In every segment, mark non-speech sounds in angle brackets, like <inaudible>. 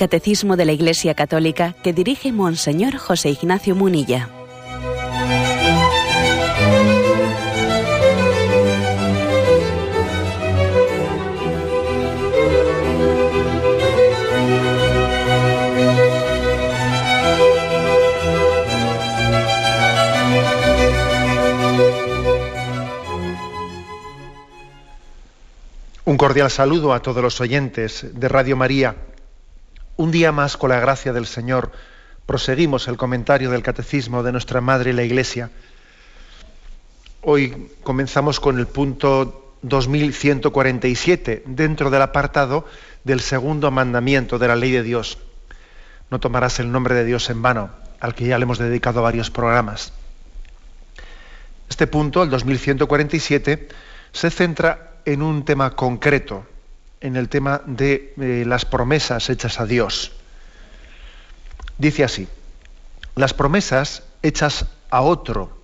Catecismo de la Iglesia Católica que dirige Monseñor José Ignacio Munilla. Un cordial saludo a todos los oyentes de Radio María. Un día más, con la gracia del Señor, proseguimos el comentario del Catecismo de nuestra Madre la Iglesia. Hoy comenzamos con el punto 2147, dentro del apartado del segundo mandamiento de la ley de Dios. No tomarás el nombre de Dios en vano, al que ya le hemos dedicado varios programas. Este punto, el 2147, se centra en un tema concreto, en el tema de eh, las promesas hechas a Dios. Dice así, las promesas hechas a otro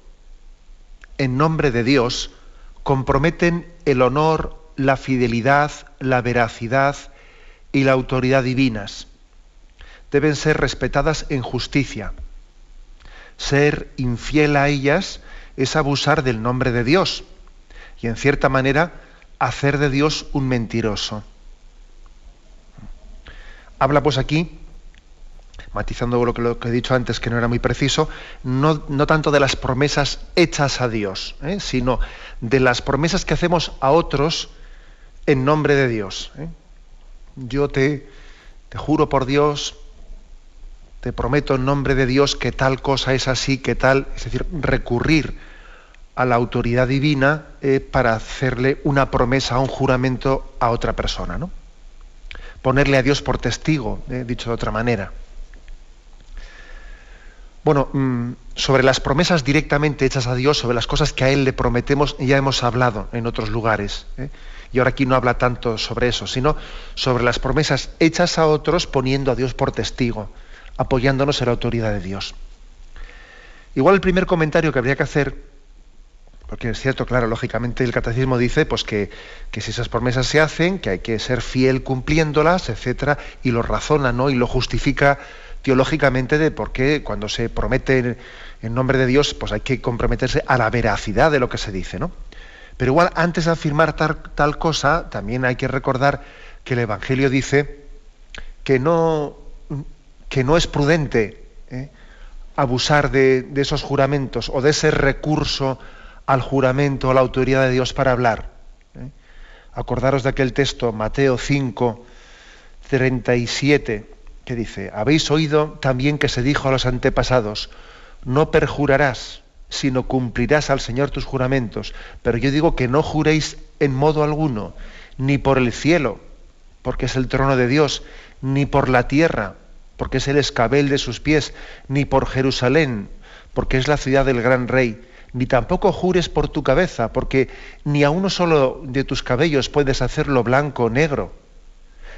en nombre de Dios comprometen el honor, la fidelidad, la veracidad y la autoridad divinas. Deben ser respetadas en justicia. Ser infiel a ellas es abusar del nombre de Dios y en cierta manera hacer de Dios un mentiroso. Habla pues aquí, matizando lo que, he dicho antes, que no era muy preciso, no, no tanto de las promesas hechas a Dios, ¿eh? sino de las promesas que hacemos a otros en nombre de Dios. ¿eh? Yo te, te juro por Dios, te prometo en nombre de Dios que tal cosa es así, que tal, es decir, recurrir a la autoridad divina eh, para hacerle una promesa, un juramento a otra persona, ¿no? Ponerle a Dios por testigo, eh, dicho de otra manera. Bueno, mm, sobre las promesas directamente hechas a Dios, sobre las cosas que a Él le prometemos, ya hemos hablado en otros lugares. ¿eh? Y ahora aquí no habla tanto sobre eso, sino sobre las promesas hechas a otros poniendo a Dios por testigo, apoyándonos en la autoridad de Dios. Igual el primer comentario que habría que hacer porque es cierto, claro, lógicamente el catecismo dice pues que, si esas promesas se hacen, que hay que ser fiel cumpliéndolas, etcétera, y lo razona, ¿no? Y lo justifica teológicamente de por qué cuando se promete en nombre de Dios, pues hay que comprometerse a la veracidad de lo que se dice, ¿no? Pero igual, antes de afirmar tal, cosa, también hay que recordar que el Evangelio dice que no, que no es prudente ¿eh? abusar de esos juramentos o de ese recurso al juramento, a la autoridad de Dios para hablar. ¿eh? Acordaros de aquel texto, Mateo 5, 37, que dice, habéis oído también que se dijo a los antepasados, no perjurarás, sino cumplirás al Señor tus juramentos. Pero yo digo que no juréis en modo alguno, ni por el cielo, porque es el trono de Dios, ni por la tierra, porque es el escabel de sus pies, ni por Jerusalén, porque es la ciudad del gran rey ni tampoco jures por tu cabeza, porque ni a uno solo de tus cabellos puedes hacerlo blanco o negro.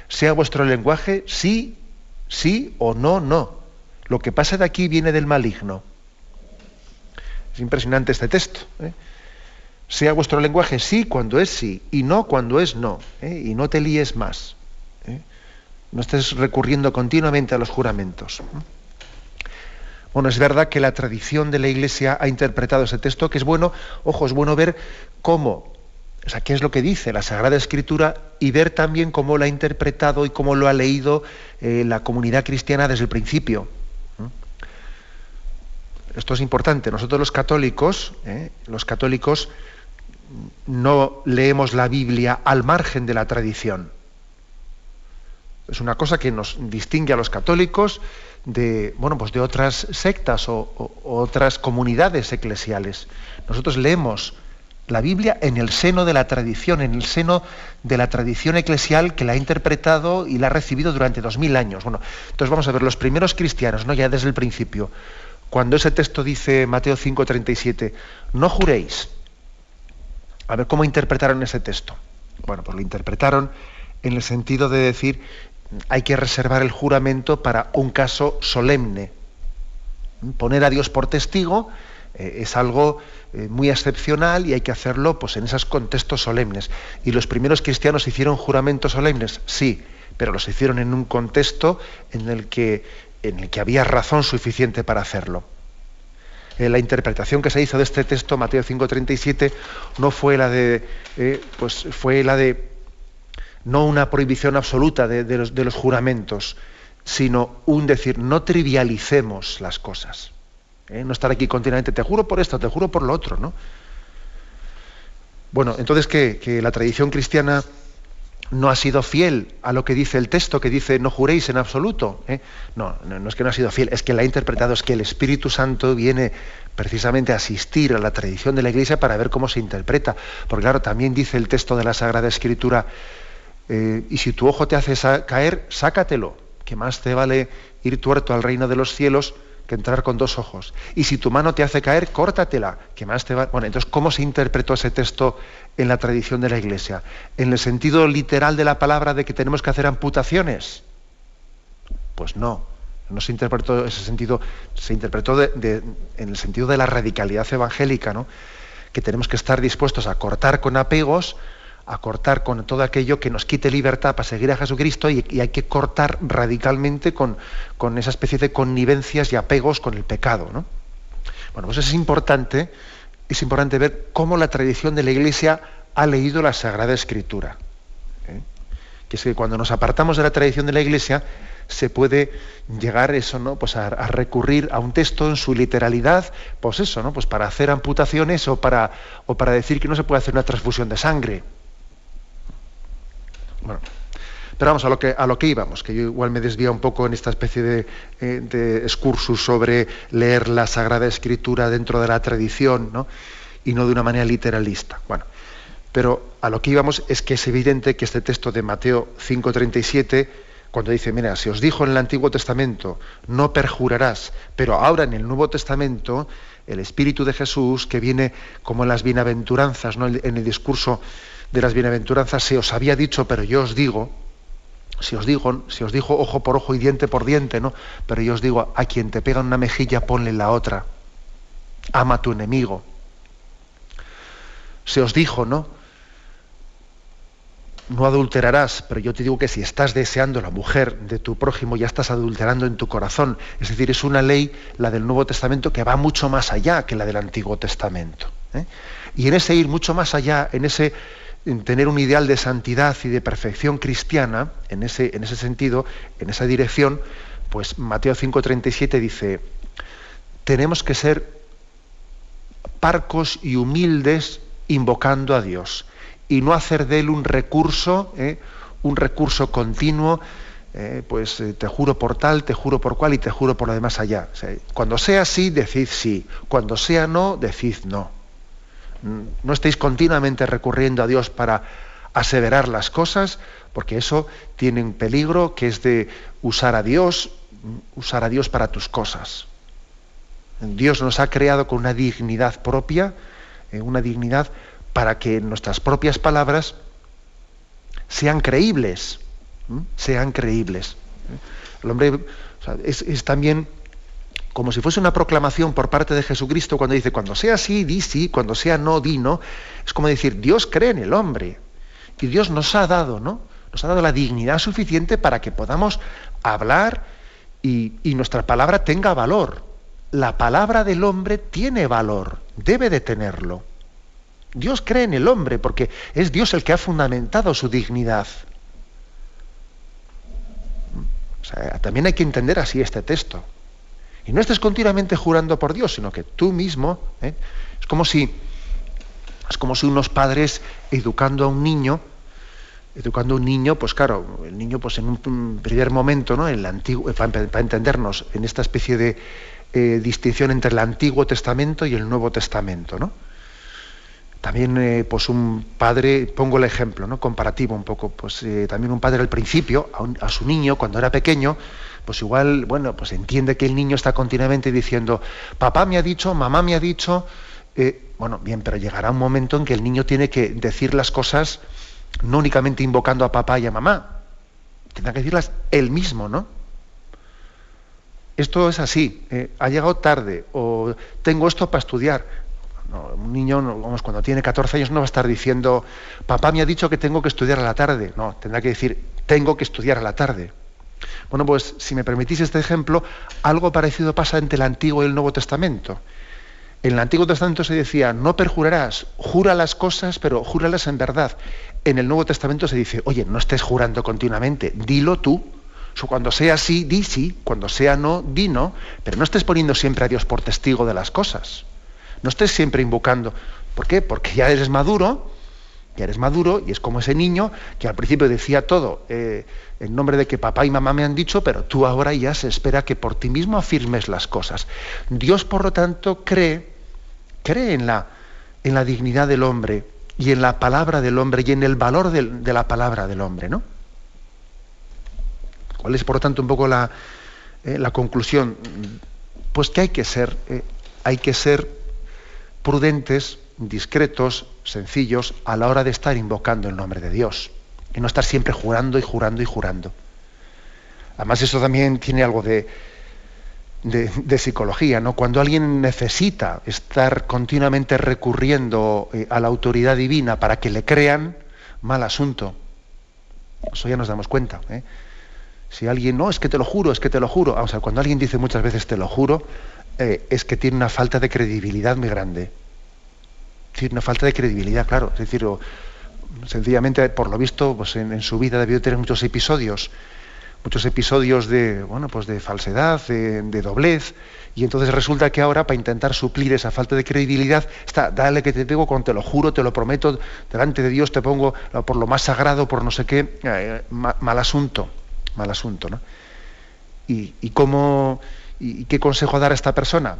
Sea vuestro lenguaje sí, sí o no, no. Lo que pasa de aquí viene del maligno. Es impresionante este texto. ¿eh? Sea vuestro lenguaje sí cuando es sí y no cuando es no. ¿eh? Y no te líes más. ¿eh? No estés recurriendo continuamente a los juramentos. Bueno, es verdad que la tradición de la Iglesia ha interpretado ese texto, que es bueno, ojo, es bueno ver cómo, o sea, qué es lo que dice la Sagrada Escritura y ver también cómo lo ha interpretado y cómo lo ha leído eh, la comunidad cristiana desde el principio. Esto es importante. Nosotros los católicos, ¿eh? los católicos no leemos la Biblia al margen de la tradición. Es una cosa que nos distingue a los católicos de, bueno, pues de otras sectas o, otras comunidades eclesiales. Nosotros leemos la Biblia en el seno de la tradición, en el seno de la tradición eclesial que la ha interpretado y la ha recibido durante dos mil años. Bueno, entonces vamos a ver, los primeros cristianos, ¿no? ya desde el principio, cuando ese texto dice Mateo 5:37, no juréis. A ver, ¿cómo interpretaron ese texto? Bueno, pues lo interpretaron en el sentido de decir hay que reservar el juramento para un caso solemne. Poner a Dios por testigo eh, es algo eh, muy excepcional y hay que hacerlo pues, en esos contextos solemnes. ¿Y los primeros cristianos hicieron juramentos solemnes? Sí, pero los hicieron en un contexto en el que, en el que había razón suficiente para hacerlo. Eh, la interpretación que se hizo de este texto, Mateo 5:37, no fue la de, pues fue la de no una prohibición absoluta de, los, de los juramentos, sino un decir, no trivialicemos las cosas. ¿eh? No estar aquí continuamente, te juro por esto, te juro por lo otro, ¿no? Bueno, entonces que, la tradición cristiana no ha sido fiel a lo que dice el texto, que dice no juréis en absoluto. ¿eh? No, no, no, es que no ha sido fiel, es que la ha interpretado, es que el Espíritu Santo viene precisamente a asistir a la tradición de la Iglesia para ver cómo se interpreta. Porque claro, también dice el texto de la Sagrada Escritura, eh, y si tu ojo te hace caer, sácatelo, que más te vale ir tuerto al reino de los cielos que entrar con dos ojos. Y si tu mano te hace caer, córtatela, que más te va. Bueno, entonces, ¿cómo se interpretó ese texto en la tradición de la Iglesia? ¿En el sentido literal de la palabra de que tenemos que hacer amputaciones? Pues no. No se interpretó ese sentido, se interpretó en el sentido de la radicalidad evangélica, ¿no? Que tenemos que estar dispuestos a cortar con apegos a cortar con todo aquello que nos quite libertad para seguir a Jesucristo y, hay que cortar radicalmente con, con, esa especie de connivencias y apegos con el pecado. ¿no? Bueno, pues es importante, es importante ver cómo la tradición de la Iglesia ha leído la Sagrada Escritura. ¿eh? Que es que cuando nos apartamos de la tradición de la Iglesia, se puede llegar eso, ¿no? Pues a, recurrir a un texto en su literalidad, pues eso, ¿no? Pues para hacer amputaciones o para, o para decir que no se puede hacer una transfusión de sangre. Bueno, pero vamos a lo que, a lo que íbamos, que yo igual me desvía un poco en esta especie de, eh, excursus sobre leer la Sagrada Escritura dentro de la tradición, ¿no? y no de una manera literalista. Bueno, pero a lo que íbamos es que es evidente que este texto de Mateo 5:37, cuando dice, mira, si os dijo en el Antiguo Testamento, no perjurarás, pero ahora en el Nuevo Testamento, el Espíritu de Jesús, que viene como en las bienaventuranzas, ¿no? en el discurso de las bienaventuranzas se os había dicho, pero yo os digo, si os digo, si os dijo ojo por ojo y diente por diente, ¿no? Pero yo os digo, a quien te pega una mejilla, ponle la otra. Ama a tu enemigo. Se os dijo, ¿no? No adulterarás, pero yo te digo que si estás deseando la mujer de tu prójimo, ya estás adulterando en tu corazón. Es decir, es una ley, la del Nuevo Testamento, que va mucho más allá que la del Antiguo Testamento. ¿eh? Y en ese ir mucho más allá, en ese tener un ideal de santidad y de perfección cristiana, en ese, en ese sentido, en esa dirección, pues Mateo 5:37 dice, tenemos que ser parcos y humildes invocando a Dios y no hacer de él un recurso, ¿eh? un recurso continuo, eh, pues eh, te juro por tal, te juro por cual y te juro por lo demás allá. cuando sea sí, decid sí, cuando sea no, decid no. No estéis continuamente recurriendo a Dios para aseverar las cosas, porque eso tiene un peligro que es de usar a Dios, usar a Dios para tus cosas. Dios nos ha creado con una dignidad propia, eh, una dignidad para que nuestras propias palabras sean creíbles, sean creíbles. El hombre es también como si fuese una proclamación por parte de Jesucristo cuando dice, cuando sea sí, di sí, cuando sea no, di no. Es como decir, Dios cree en el hombre. Y Dios nos ha dado, ¿no? Nos ha dado la dignidad suficiente para que podamos hablar y, y nuestra palabra tenga valor. La palabra del hombre tiene valor, debe de tenerlo. Dios cree en el hombre porque es Dios el que ha fundamentado su dignidad. También hay que entender así este texto. Y no estés continuamente jurando por Dios, sino que tú mismo, ¿eh? es como si es como si unos padres educando a un niño, educando a un niño, pues claro, el niño pues en un primer momento, ¿no? El antiguo, para, entendernos, en esta especie de eh, distinción entre el Antiguo Testamento y el Nuevo Testamento, ¿no? También, eh, pues un padre, pongo el ejemplo, ¿no? Comparativo un poco, pues también un padre al principio, a su niño, cuando era pequeño, pues igual, bueno, pues entiende que el niño está continuamente diciendo, papá me ha dicho, mamá me ha dicho, eh, bueno, bien, pero llegará un momento en que el niño tiene que decir las cosas no únicamente invocando a papá y a mamá, tendrá que decirlas él mismo, ¿no? Esto es así, eh, ha llegado tarde o tengo esto para estudiar. un niño, vamos, cuando tiene 14 años no va a estar diciendo, papá me ha dicho que tengo que estudiar a la tarde. No, tendrá que decir, tengo que estudiar a la tarde. Bueno, pues si me permitís este ejemplo, algo parecido pasa entre el Antiguo y el Nuevo Testamento. En el Antiguo Testamento se decía, no perjurarás, jura las cosas, pero júralas en verdad. En el Nuevo Testamento se dice, oye, no estés jurando continuamente, dilo tú. cuando sea sí, di sí, cuando sea no, di no, pero no estés poniendo siempre a Dios por testigo de las cosas. No estés siempre invocando. ¿Por qué? Porque ya eres maduro, ya eres maduro y es como ese niño que al principio decía todo eh, en nombre de que papá y mamá me han dicho, pero tú ahora ya se espera que por ti mismo afirmes las cosas. Dios, por lo tanto, cree, cree en la, en la dignidad del hombre y en la palabra del hombre y en el valor de, la palabra del hombre, ¿no? ¿Cuál es, por lo tanto, un poco la, eh, la conclusión? Pues que hay que ser, eh, hay que ser prudentes, discretos, sencillos a la hora de estar invocando el nombre de Dios y no estar siempre jurando y jurando y jurando. Además, eso también tiene algo de, de, psicología, ¿no? Cuando alguien necesita estar continuamente recurriendo eh, a la autoridad divina para que le crean, mal asunto. Eso ya nos damos cuenta. ¿eh? Si alguien, no, es que te lo juro, es que te lo juro. O sea, cuando alguien dice muchas veces te lo juro, eh, es que tiene una falta de credibilidad muy grande decir, una falta de credibilidad, claro. Es decir, sencillamente, por lo visto, pues en, su vida debió tener muchos episodios, muchos episodios de, bueno, pues de falsedad, de, doblez, y entonces resulta que ahora, para intentar suplir esa falta de credibilidad, está, dale que te pego con te lo juro, te lo prometo, delante de Dios te pongo por lo más sagrado, por no sé qué, eh, mal, asunto, mal asunto, ¿no? Y, cómo, y qué consejo dar a esta persona?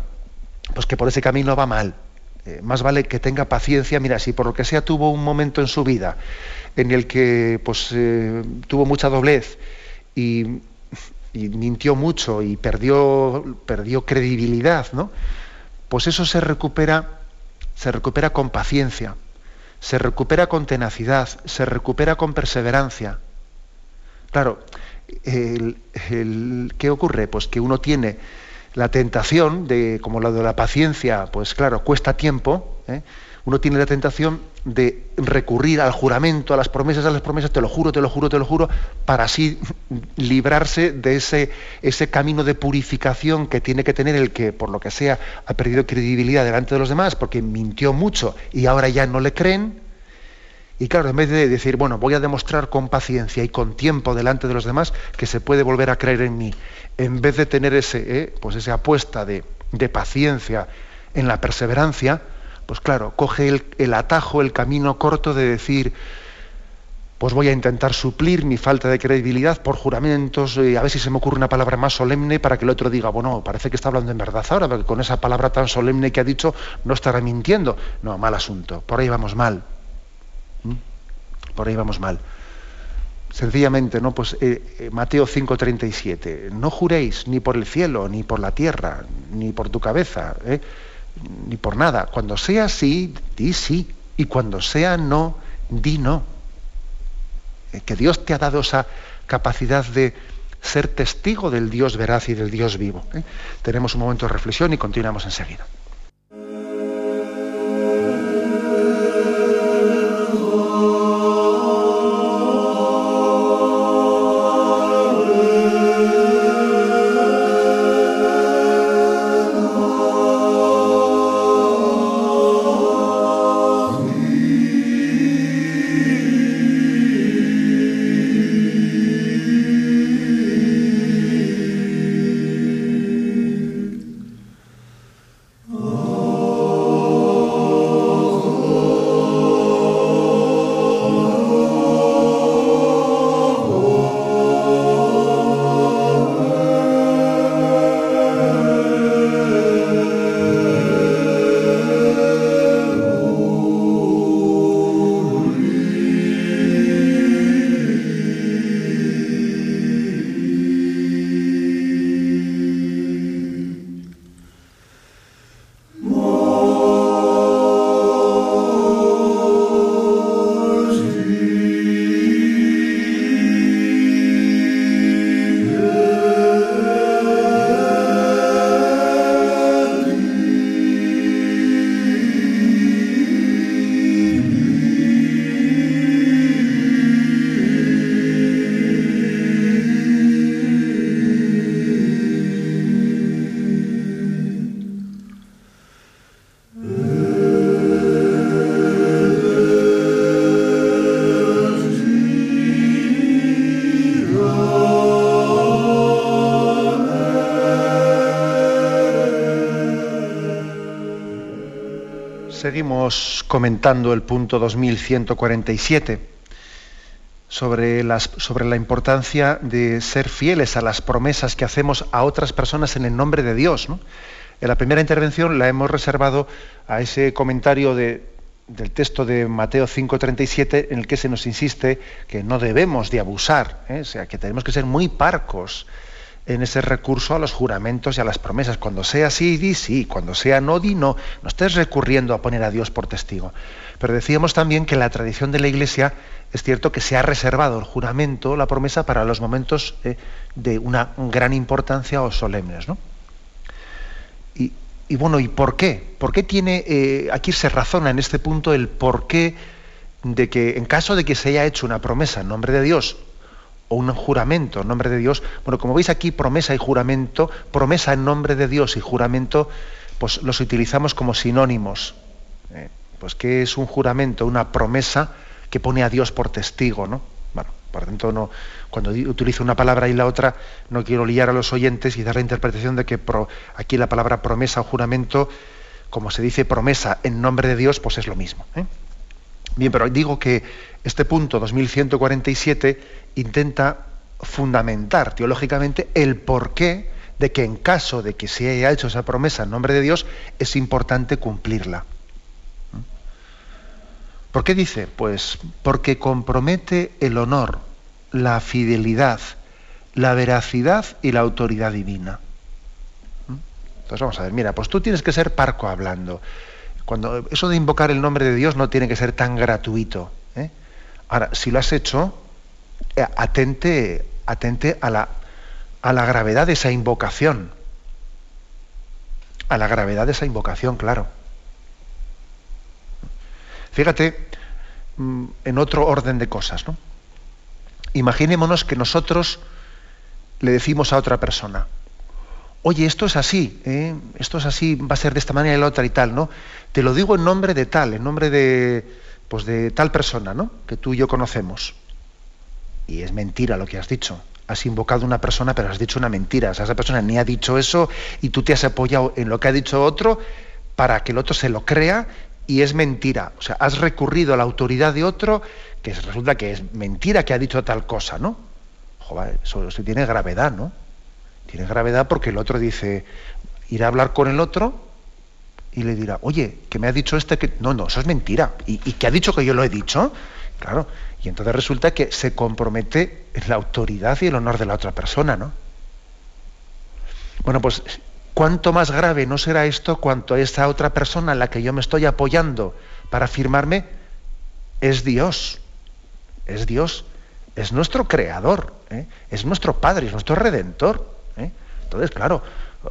Pues que por ese camino va mal, eh, más vale que tenga paciencia. Mira, si por lo que sea tuvo un momento en su vida en el que pues, eh, tuvo mucha doblez y, mintió mucho y perdió, perdió credibilidad, ¿no? Pues eso se recupera, se recupera con paciencia, se recupera con tenacidad, se recupera con perseverancia. Claro, ¿qué ocurre? Pues que uno tiene la tentación de, como la de la paciencia, pues claro, cuesta tiempo, ¿eh? uno tiene la tentación de recurrir al juramento, a las promesas, a las promesas, te lo juro, te lo juro, te lo juro, para así librarse de ese, ese camino de purificación que tiene que tener el que, por lo que sea, ha perdido credibilidad delante de los demás porque mintió mucho y ahora ya no le creen. Y claro, en vez de decir, bueno, voy a demostrar con paciencia y con tiempo delante de los demás que se puede volver a creer en mí, en vez de tener ese, eh, pues esa apuesta de, paciencia en la perseverancia, pues claro, coge el, atajo, el camino corto de decir, pues voy a intentar suplir mi falta de credibilidad por juramentos, y a ver si se me ocurre una palabra más solemne para que el otro diga, bueno, parece que está hablando en verdad ahora, porque con esa palabra tan solemne que ha dicho no estará mintiendo. No, mal asunto, por ahí vamos mal. ¿Mm? Por ahí vamos mal. Sencillamente, ¿no? Pues eh, eh, Mateo 5:37, no juréis ni por el cielo, ni por la tierra, ni por tu cabeza, ¿eh? ni por nada. Cuando sea sí, di sí. Y cuando sea no, di no. que Dios te ha dado esa capacidad de ser testigo del Dios veraz y del Dios vivo. Tenemos un momento de reflexión y continuamos enseguida. Comentando el punto 2147 sobre, las, sobre la importancia de ser fieles a las promesas que hacemos a otras personas en el nombre de Dios. En la primera intervención la hemos reservado a ese comentario de, del texto de Mateo 5:37 en el que se nos insiste que no debemos de abusar, ¿eh? o sea, que tenemos que ser muy parcos en ese recurso a los juramentos y a las promesas. Cuando sea sí, di sí, cuando sea no, di no. No estés recurriendo a poner a Dios por testigo. Pero decíamos también que la tradición de la Iglesia es cierto que se ha reservado el juramento, la promesa, para los momentos de una gran importancia o solemnes. ¿no? Y, bueno, ¿y por qué? ¿Por qué tiene, eh, aquí se razona en este punto el por qué de que en caso de que se haya hecho una promesa en nombre de Dios o un juramento en nombre de Dios. Bueno, como veis aquí, promesa y juramento, promesa en nombre de Dios y juramento, pues los utilizamos como sinónimos. Eh, pues ¿qué es un juramento? Una promesa que pone a Dios por testigo, ¿no? Bueno, por tanto, no, cuando utilizo una palabra y la otra, no quiero liar a los oyentes y dar la interpretación de que aquí la palabra promesa o juramento, como se dice promesa en nombre de Dios, pues es lo mismo. ¿eh? Bien, pero digo que este punto 2147 intenta fundamentar teológicamente el porqué de que en caso de que se haya hecho esa promesa en nombre de Dios, es importante cumplirla. ¿Por qué dice? Pues porque compromete el honor, la fidelidad, la veracidad y la autoridad divina. Entonces vamos a ver, mira, pues tú tienes que ser parco hablando. Cuando eso de invocar el nombre de Dios no tiene que ser tan gratuito. ¿eh? Ahora, si lo has hecho, eh, atente, atente a la, a la gravedad de esa invocación. A la gravedad de esa invocación, claro. Fíjate mm, en otro orden de cosas, ¿no? Imaginémonos que nosotros le decimos a otra persona, oye, esto es así, ¿eh? esto es así, va a ser de esta manera y la otra y tal, ¿no? Te lo digo en nombre de tal, en nombre de, pues de tal persona, ¿no? Que tú y yo conocemos. Y es mentira lo que has dicho. Has invocado a una persona, pero has dicho una mentira. O sea, esa persona ni ha dicho eso y tú te has apoyado en lo que ha dicho otro para que el otro se lo crea y es mentira. O sea, has recurrido a la autoridad de otro que resulta que es mentira que ha dicho tal cosa, ¿no? Joder, eso, eso tiene gravedad, ¿no? Tiene gravedad porque el otro dice, irá a hablar con el otro y le dirá, oye, que me ha dicho este que... No, no, eso es mentira. ¿Y, y que ha dicho que yo lo he dicho? Claro, y entonces resulta que se compromete la autoridad y el honor de la otra persona, ¿no? Bueno, pues cuánto más grave no será esto cuanto esa otra persona en la que yo me estoy apoyando para afirmarme es Dios. Es Dios. Es nuestro creador. ¿eh? Es nuestro Padre, es nuestro redentor. ¿Eh? Entonces, claro,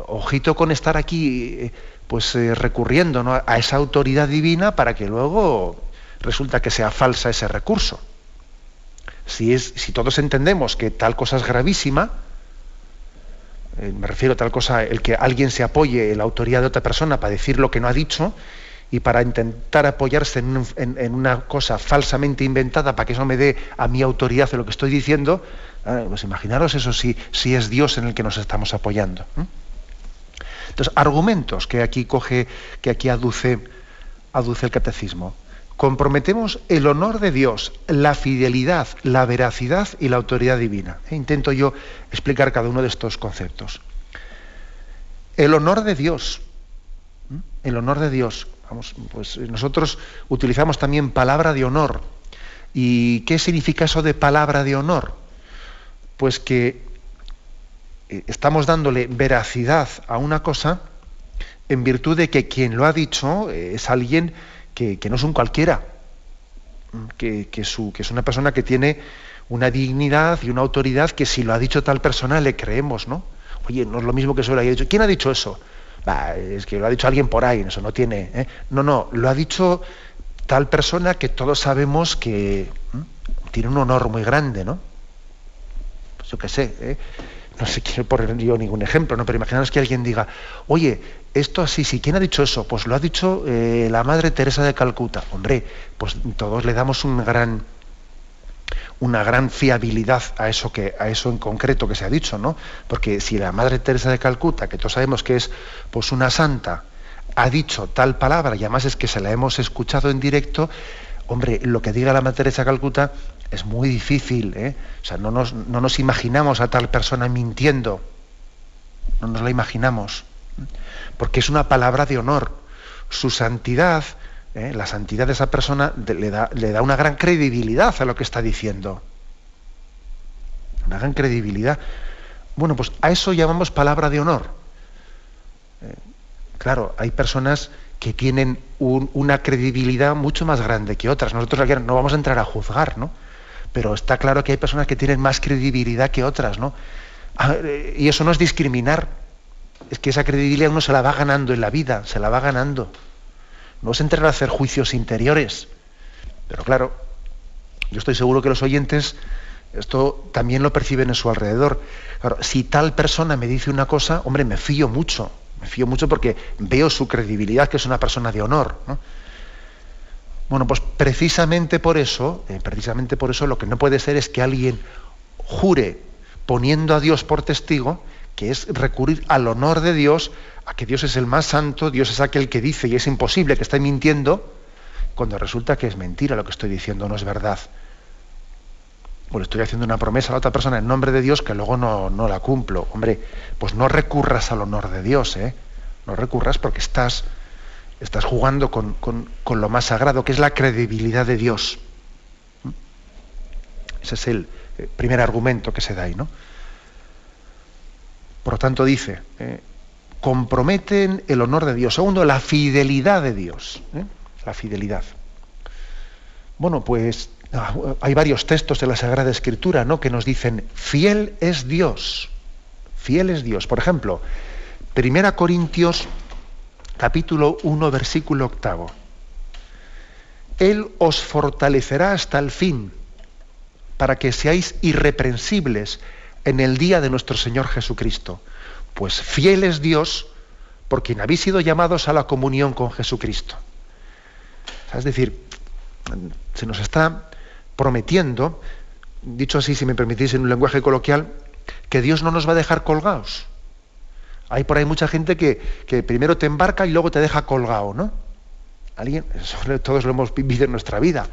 ojito con estar aquí eh, pues recurriendo a esa autoridad divina para que luego resulta que sea falsa ese recurso. Si, es, si todos entendemos que tal cosa es gravísima, eh, me refiero a tal cosa, el que alguien se apoye en la autoridad de otra persona para decir lo que no ha dicho y para intentar apoyarse en, una cosa falsamente inventada para que eso me dé a mi autoridad lo que estoy diciendo, ah, pues imaginaros eso si, si es Dios en el que nos estamos apoyando. Entonces, argumentos que aquí coge, que aquí aduce, aduce el catecismo comprometemos el honor de Dios, la fidelidad, la veracidad y la autoridad divina. E intento yo explicar cada uno de estos conceptos. El honor de Dios, el honor de Dios. Vamos, pues nosotros utilizamos también palabra de honor. ¿Y qué significa eso de palabra de honor? Pues que eh, estamos dándole veracidad a una cosa en virtud de que quien lo ha dicho es alguien que, no es un cualquiera, que, que, es una persona que tiene una dignidad y una autoridad que si lo ha dicho tal persona le creemos, ¿no? Oye, no es lo mismo que eso lo haya dicho. ¿Quién ha dicho eso? es que lo ha dicho alguien por ahí, eso no tiene. ¿eh? No, no, lo ha dicho tal persona que todos sabemos que tiene un honor muy grande, ¿no? Yo qué sé, ¿eh? no sé, quiero poner yo ningún ejemplo, ¿no? pero imaginaos que alguien diga, oye, esto así, sí, ¿quién ha dicho eso? Pues lo ha dicho eh, la Madre Teresa de Calcuta. Hombre, pues todos le damos un gran, una gran fiabilidad a eso, que, a eso en concreto que se ha dicho, ¿no? Porque si la Madre Teresa de Calcuta, que todos sabemos que es pues una santa, ha dicho tal palabra, y además es que se la hemos escuchado en directo, hombre, lo que diga la Madre Teresa Calcuta es muy difícil, ¿eh? O sea, no nos, no nos imaginamos a tal persona mintiendo, no nos la imaginamos, porque es una palabra de honor. Su santidad, ¿eh? la santidad de esa persona le da, una gran credibilidad a lo que está diciendo. Una gran credibilidad. Bueno, pues a eso llamamos palabra de honor. Eh, claro, hay personas que tienen una credibilidad mucho más grande que otras. Nosotros no vamos a entrar a juzgar, ¿no? Pero está claro que hay personas que tienen más credibilidad que otras, ¿no? Eh, y eso no es discriminar. Es que esa credibilidad uno se la va ganando en la vida, se la va ganando. No es entrar a hacer juicios interiores. Pero claro, yo estoy seguro que los oyentes esto también lo perciben en su alrededor. si tal persona me dice una cosa, hombre, me fío mucho. Me fío mucho porque veo su credibilidad, que es una persona de honor. Bueno, pues precisamente por eso, eh, precisamente por eso lo que no puede ser es que alguien jure poniendo a Dios por testigo, que es recurrir al honor de Dios, a que Dios es el más santo, Dios es aquel que dice y es imposible que esté mintiendo, cuando resulta que es mentira lo que estoy diciendo, no es verdad. O le estoy haciendo una promesa a la otra persona en nombre de Dios que luego no, no la cumplo. Hombre, pues no recurras al honor de Dios, ¿eh? No recurras porque estás Estás jugando con, lo más sagrado, que es la credibilidad de Dios. Ese es el eh, primer argumento que se da ahí, ¿no? Por lo tanto, dice, eh, comprometen el honor de Dios. Segundo, la fidelidad de Dios. ¿eh? La fidelidad. Bueno, pues ah, hay varios textos de la Sagrada Escritura ¿no? que nos dicen, fiel es Dios. Fiel es Dios. Por ejemplo, Primera Corintios capítulo 1, versículo octavo. Él os fortalecerá hasta el fin, para que seáis irreprensibles en el día de nuestro Señor Jesucristo. Pues fiel es Dios, por quien habéis sido llamados a la comunión con Jesucristo. Es decir, se nos está prometiendo, dicho así, si me permitís en un lenguaje coloquial, que Dios no nos va a dejar colgados hay por ahí mucha gente que, primero te embarca y luego te deja colgado, ¿no? Alguien, todos lo hemos vivido en nuestra vida.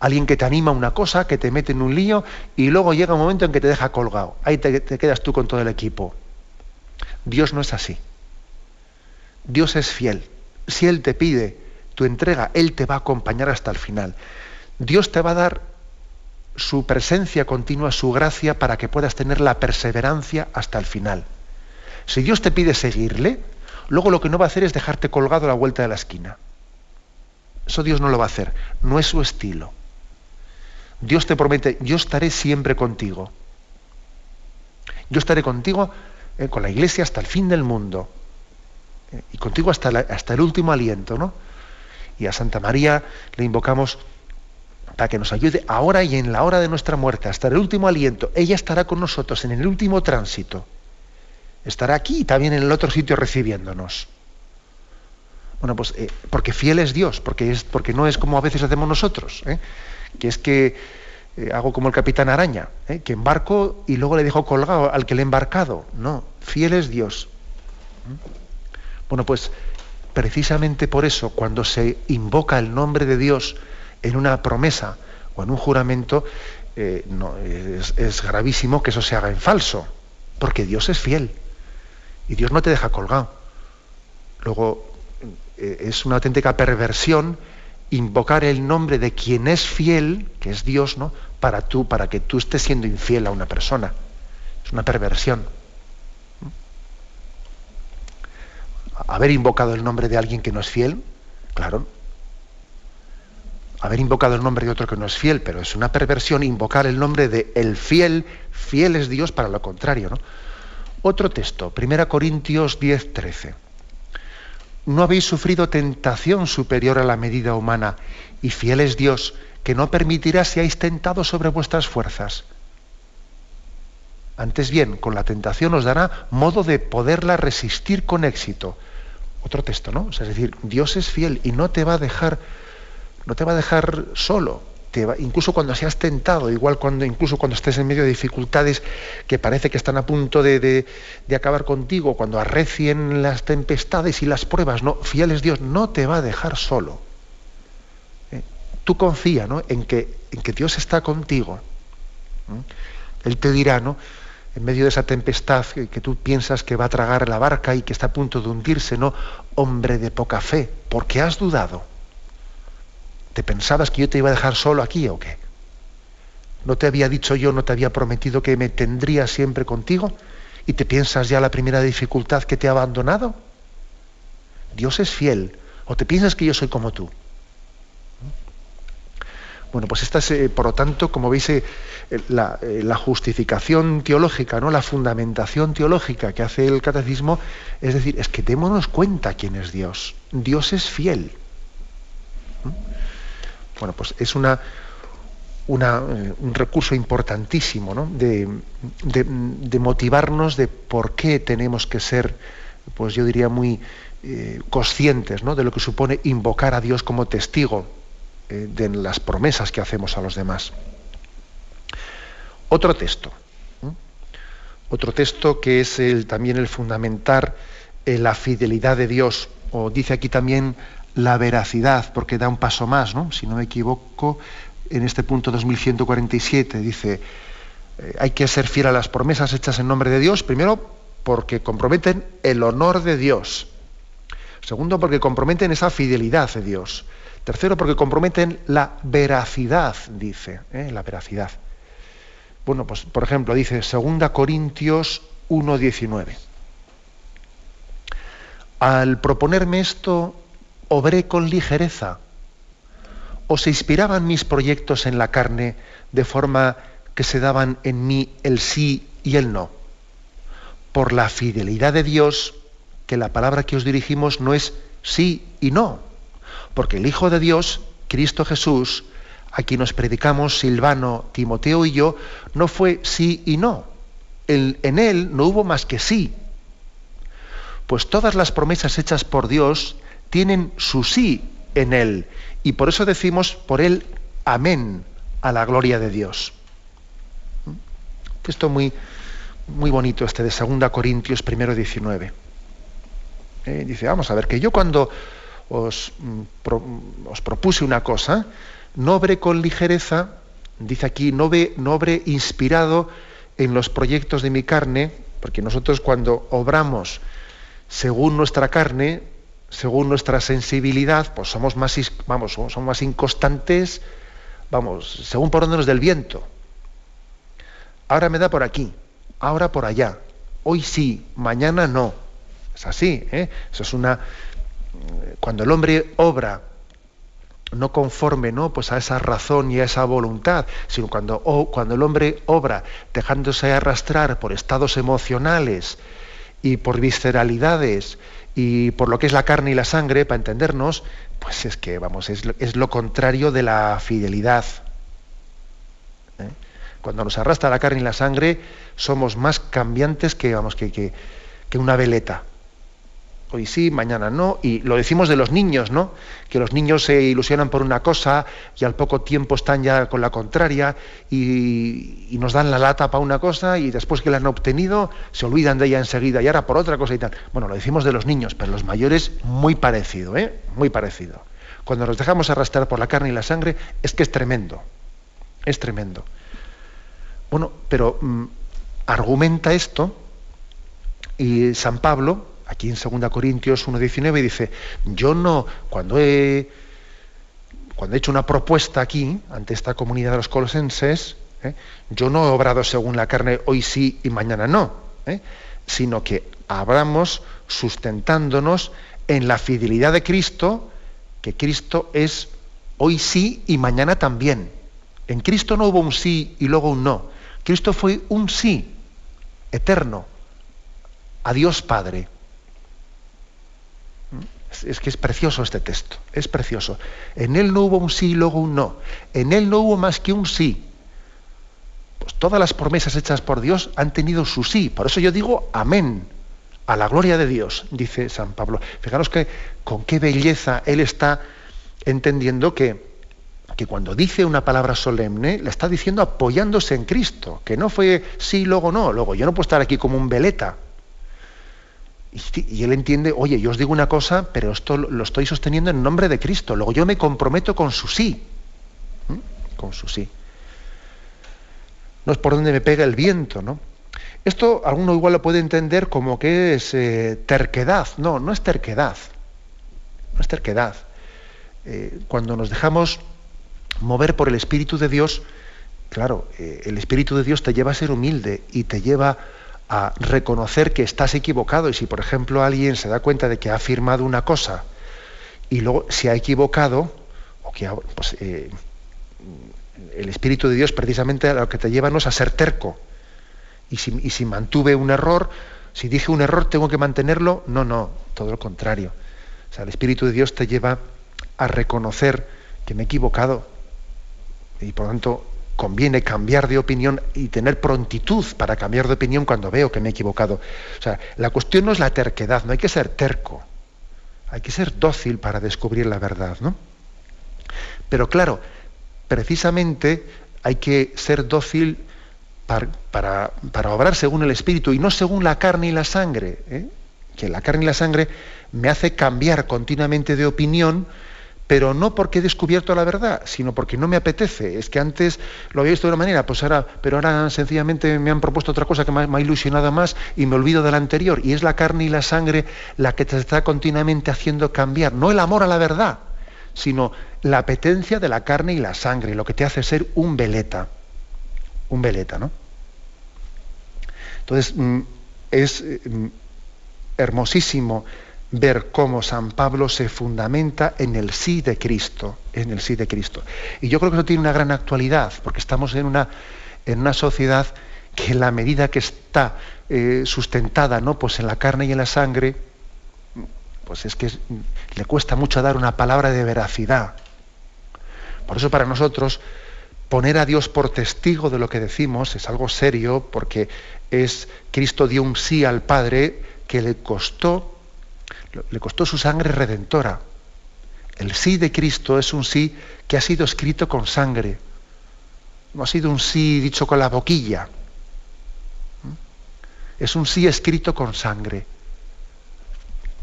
Alguien que te anima a una cosa, que te mete en un lío y luego llega un momento en que te deja colgado. Ahí te, te quedas tú con todo el equipo. Dios no es así. Dios es fiel. Si Él te pide tu entrega, Él te va a acompañar hasta el final. Dios te va a dar su presencia continua, su gracia, para que puedas tener la perseverancia hasta el final. Si Dios te pide seguirle, luego lo que no va a hacer es dejarte colgado a la vuelta de la esquina. Eso Dios no lo va a hacer, no es su estilo. Dios te promete, yo estaré siempre contigo. Yo estaré contigo eh, con la iglesia hasta el fin del mundo. Eh, y contigo hasta, hasta el último aliento, ¿no? Y a Santa María le invocamos para que nos ayude ahora y en la hora de nuestra muerte, hasta el último aliento. Ella estará con nosotros en el último tránsito estará aquí y también en el otro sitio recibiéndonos. Bueno, pues eh, porque fiel es Dios, porque, es, porque no es como a veces hacemos nosotros, ¿eh? que es que eh, hago como el capitán araña, que embarco y luego le dejo colgado al que le he embarcado. No, fiel es Dios. Bueno, pues precisamente por eso, cuando se invoca el nombre de Dios en una promesa o en un juramento, no, es gravísimo que eso se haga en falso, porque Dios es fiel. Y Dios no te deja colgado. Luego, eh, es una auténtica perversión invocar el nombre de quien es fiel, que es Dios, ¿no? Para tú, para que tú estés siendo infiel a una persona. Es una perversión. Haber invocado el nombre de alguien que no es fiel, claro. Haber invocado el nombre de otro que no es fiel, pero es una perversión invocar el nombre de el fiel, fiel es Dios para lo contrario, ¿no? Otro texto, 1 Corintios 10, 13. No habéis sufrido tentación superior a la medida humana, y fiel es Dios, que no permitirá seáis tentados sobre vuestras fuerzas. Antes bien, con la tentación os dará modo de poderla resistir con éxito. Otro texto, ¿no? es decir, Dios es fiel y no te va a dejar, no te va a dejar solo. Incluso cuando seas tentado, igual cuando, incluso cuando estés en medio de dificultades que parece que están a punto de, acabar contigo, cuando arrecien las tempestades y las pruebas, no, fiel es Dios, no te va a dejar solo. ¿Eh? Tú confía en, que, en que Dios está contigo. Él te dirá, ¿no? en medio de esa tempestad que, tú piensas que va a tragar la barca y que está a punto de hundirse, no, hombre de poca fe, ¿por qué has dudado? ¿Te pensabas que yo te iba a dejar solo aquí o qué? ¿No te había dicho yo, no te había prometido que me tendría siempre contigo? ¿Y te piensas ya la primera dificultad que te ha abandonado? Dios es fiel. ¿O te piensas que yo soy como tú? Bueno, pues esta es, eh, por lo tanto, como veis, eh, eh, la, justificación teológica, ¿no? la fundamentación teológica que hace el catecismo, es decir, es que démonos cuenta quién es Dios. Dios es fiel. Bueno, pues es una, un recurso importantísimo ¿no? de, motivarnos de por qué tenemos que ser, pues yo diría, muy conscientes ¿no? de lo que supone invocar a Dios como testigo eh, de las promesas que hacemos a los demás. Otro texto, otro texto que es también el fundamentar eh, la fidelidad de Dios, o dice aquí también la veracidad, porque da un paso más, ¿no? si no me equivoco, en este punto 2147 dice, eh, hay que ser fiel a las promesas hechas en nombre de Dios, primero porque comprometen el honor de Dios, segundo porque comprometen esa fidelidad de Dios, Tercero, porque comprometen la veracidad, dice, ¿eh? la veracidad. Bueno, pues por ejemplo, dice 2 Corintios 1.19. Al proponerme esto, obré con ligereza. ¿O se inspiraban mis proyectos en la carne de forma que se daban en mí el sí y el no? Por la fidelidad de Dios, que la palabra que os dirigimos no es sí y no, porque el Hijo de Dios, Cristo Jesús, a quien nos predicamos Silvano, Timoteo y yo, no fue sí y no. en él no hubo más que sí. Pues todas las promesas hechas por Dios tienen su sí en él. Y por eso decimos por él amén a la gloria de Dios. Esto muy, muy bonito este de 2 Corintios 1, 19. Eh, dice, vamos a ver, que yo cuando os, mm, os propuse una cosa, no obré con ligereza, dice aquí, no obré inspirado en los proyectos de mi carne, porque nosotros cuando obramos según nuestra carne, según nuestra sensibilidad, pues somos más, vamos, somos más inconstantes, vamos, según por donde nos del viento. Ahora me da por aquí, ahora por allá, hoy sí, mañana no. Es así, ¿eh? Eso es una, cuando el hombre obra no conforme ¿no? Pues a esa razón y a esa voluntad, sino cuando, cuando el hombre obra dejándose arrastrar por estados emocionales y por visceralidades y por lo que es la carne y la sangre, para entendernos, pues es que, vamos, es, lo contrario de la fidelidad. ¿eh? Cuando nos arrastra la carne y la sangre, somos más cambiantes que, vamos, que, que una veleta hoy sí, mañana no, y lo decimos de los niños, ¿no? Que los niños se ilusionan por una cosa y al poco tiempo están ya con la contraria y, nos dan la lata para una cosa y después que la han obtenido se olvidan de ella enseguida y ahora por otra cosa y tal. Bueno, lo decimos de los niños, pero los mayores muy parecido, ¿eh? Muy parecido. Cuando nos dejamos arrastrar por la carne y la sangre es que es tremendo, es tremendo. Bueno, pero mm, argumenta esto y San Pablo, aquí en 2 Corintios 1.19 dice, yo no, cuando he, cuando he hecho una propuesta aquí, ante esta comunidad de los colosenses, ¿eh? yo no he obrado según la carne hoy sí y mañana no, ¿eh? sino que hablamos sustentándonos en la fidelidad de Cristo, que Cristo es hoy sí y mañana también. En Cristo no hubo un sí y luego un no. Cristo fue un sí eterno a Dios Padre. Es que es precioso este texto, es precioso. En él no hubo un sí y luego un no. En él no hubo más que un sí. Pues todas las promesas hechas por Dios han tenido su sí. Por eso yo digo amén. A la gloria de Dios, dice San Pablo. Fijaros que con qué belleza él está entendiendo que, que cuando dice una palabra solemne, la está diciendo apoyándose en Cristo, que no fue sí, luego no, luego yo no puedo estar aquí como un veleta. Y, él entiende, oye, yo os digo una cosa, pero esto lo estoy sosteniendo en nombre de Cristo, luego yo me comprometo con su sí, con su sí. No es por donde me pega el viento, ¿no? Esto alguno igual lo puede entender como que es eh, terquedad. No, no es terquedad. No es terquedad. Eh, cuando nos dejamos mover por el Espíritu de Dios, claro, eh, el Espíritu de Dios te lleva a ser humilde y te lleva reconocer que estás equivocado. Y si, por ejemplo, alguien se da cuenta de que ha afirmado una cosa y luego se ha equivocado, o que pues, el Espíritu de Dios precisamente a lo que te lleva no es a ser terco, y si, mantuve un error, si dije un error, tengo que mantenerlo. No, no, todo lo contrario. O sea, el Espíritu de Dios te lleva a reconocer que me he equivocado. Y por lo tanto, conviene cambiar de opinión y tener prontitud para cambiar de opinión cuando veo que me he equivocado. O sea, la cuestión no es la terquedad, no hay que ser terco. Hay que ser dócil para descubrir la verdad, ¿no? Pero claro, precisamente hay que ser dócil para, obrar según el Espíritu y no según la carne y la sangre. ¿eh? Que la carne y la sangre me hace cambiar continuamente de opinión, pero no porque he descubierto la verdad, sino porque no me apetece. Es que antes lo había visto de una manera, pues ahora, pero ahora sencillamente me han propuesto otra cosa que me ha, ilusionado más y me olvido de la anterior. Y es la carne y la sangre la que te está continuamente haciendo cambiar, no el amor a la verdad, sino la apetencia de la carne y la sangre, lo que te hace ser un veleta un veleta, ¿no? Entonces, mm, es mm, hermosísimo ver cómo San Pablo se fundamenta en el sí de Cristo, en el sí de Cristo. Y yo creo que eso tiene una gran actualidad, porque estamos en una, en una sociedad que en la medida que está eh, sustentada ¿no? pues en la carne y en la sangre, pues es que le cuesta mucho dar una palabra de veracidad. Por eso para nosotros poner a Dios por testigo de lo que decimos es algo serio porque es Cristo dio un sí al Padre que le costó le costó su sangre redentora. El sí de Cristo es un sí que ha sido escrito con sangre. No ha sido un sí dicho con la boquilla. Es un sí escrito con sangre.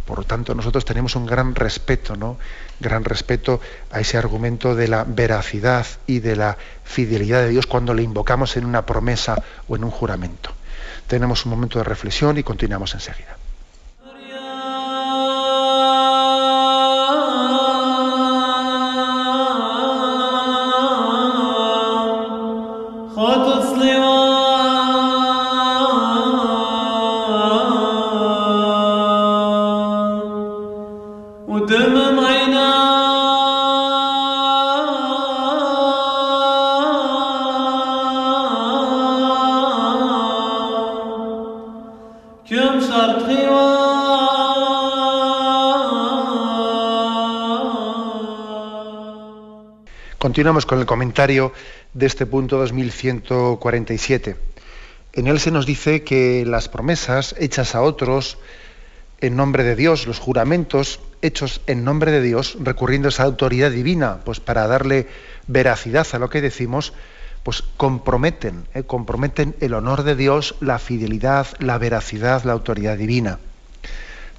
Por lo tanto, nosotros tenemos un gran respeto, ¿no? Gran respeto a ese argumento de la veracidad y de la fidelidad de Dios cuando le invocamos en una promesa o en un juramento. Tenemos un momento de reflexión y continuamos enseguida. Continuamos con el comentario de este punto 2147. En él se nos dice que las promesas hechas a otros en nombre de Dios, los juramentos hechos en nombre de Dios, recurriendo a esa autoridad divina, pues para darle veracidad a lo que decimos, pues comprometen, eh, comprometen el honor de Dios, la fidelidad, la veracidad, la autoridad divina.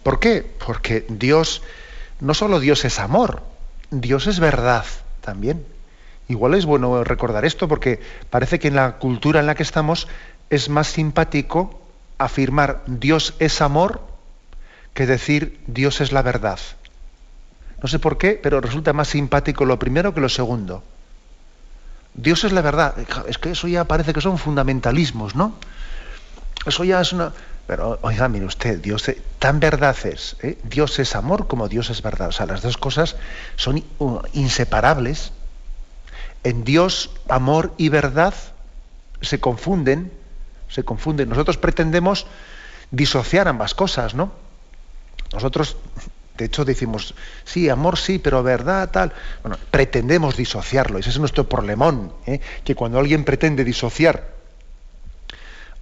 ¿Por qué? Porque Dios, no solo Dios es amor, Dios es verdad también. Igual es bueno recordar esto porque parece que en la cultura en la que estamos es más simpático afirmar Dios es amor que decir Dios es la verdad. No sé por qué, pero resulta más simpático lo primero que lo segundo. Dios es la verdad. Es que eso ya parece que son fundamentalismos, ¿no? Eso ya es una... Pero oiga, mire usted, Dios tan verdad es. ¿eh? Dios es amor como Dios es verdad. O sea, las dos cosas son uh, inseparables en Dios amor y verdad se confunden, se confunden. Nosotros pretendemos disociar ambas cosas, ¿no? Nosotros, de hecho, decimos, sí, amor sí, pero verdad tal. Bueno, pretendemos disociarlo, ese es nuestro problemón, ¿eh? que cuando alguien pretende disociar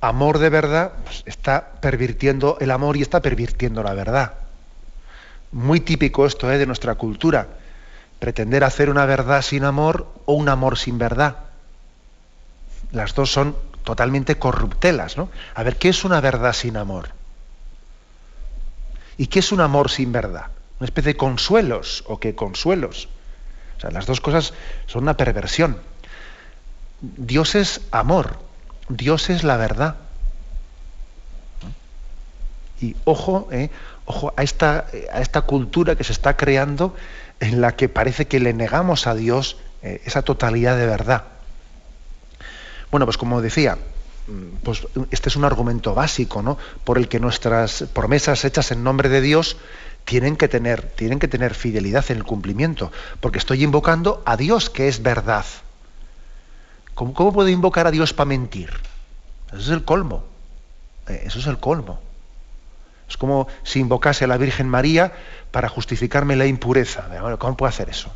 amor de verdad, pues está pervirtiendo el amor y está pervirtiendo la verdad. Muy típico esto ¿eh? de nuestra cultura pretender hacer una verdad sin amor o un amor sin verdad. Las dos son totalmente corruptelas, ¿no? A ver, ¿qué es una verdad sin amor? ¿Y qué es un amor sin verdad? Una especie de consuelos o qué consuelos. O sea, las dos cosas son una perversión. Dios es amor, Dios es la verdad. Y ojo, eh, ojo a esta, a esta cultura que se está creando en la que parece que le negamos a Dios eh, esa totalidad de verdad. Bueno, pues como decía, pues este es un argumento básico, ¿no? Por el que nuestras promesas hechas en nombre de Dios tienen que tener, tienen que tener fidelidad en el cumplimiento, porque estoy invocando a Dios que es verdad. ¿Cómo, cómo puedo invocar a Dios para mentir? Eso es el colmo. Eh, eso es el colmo. Es como si invocase a la Virgen María para justificarme la impureza. ¿Cómo puedo hacer eso?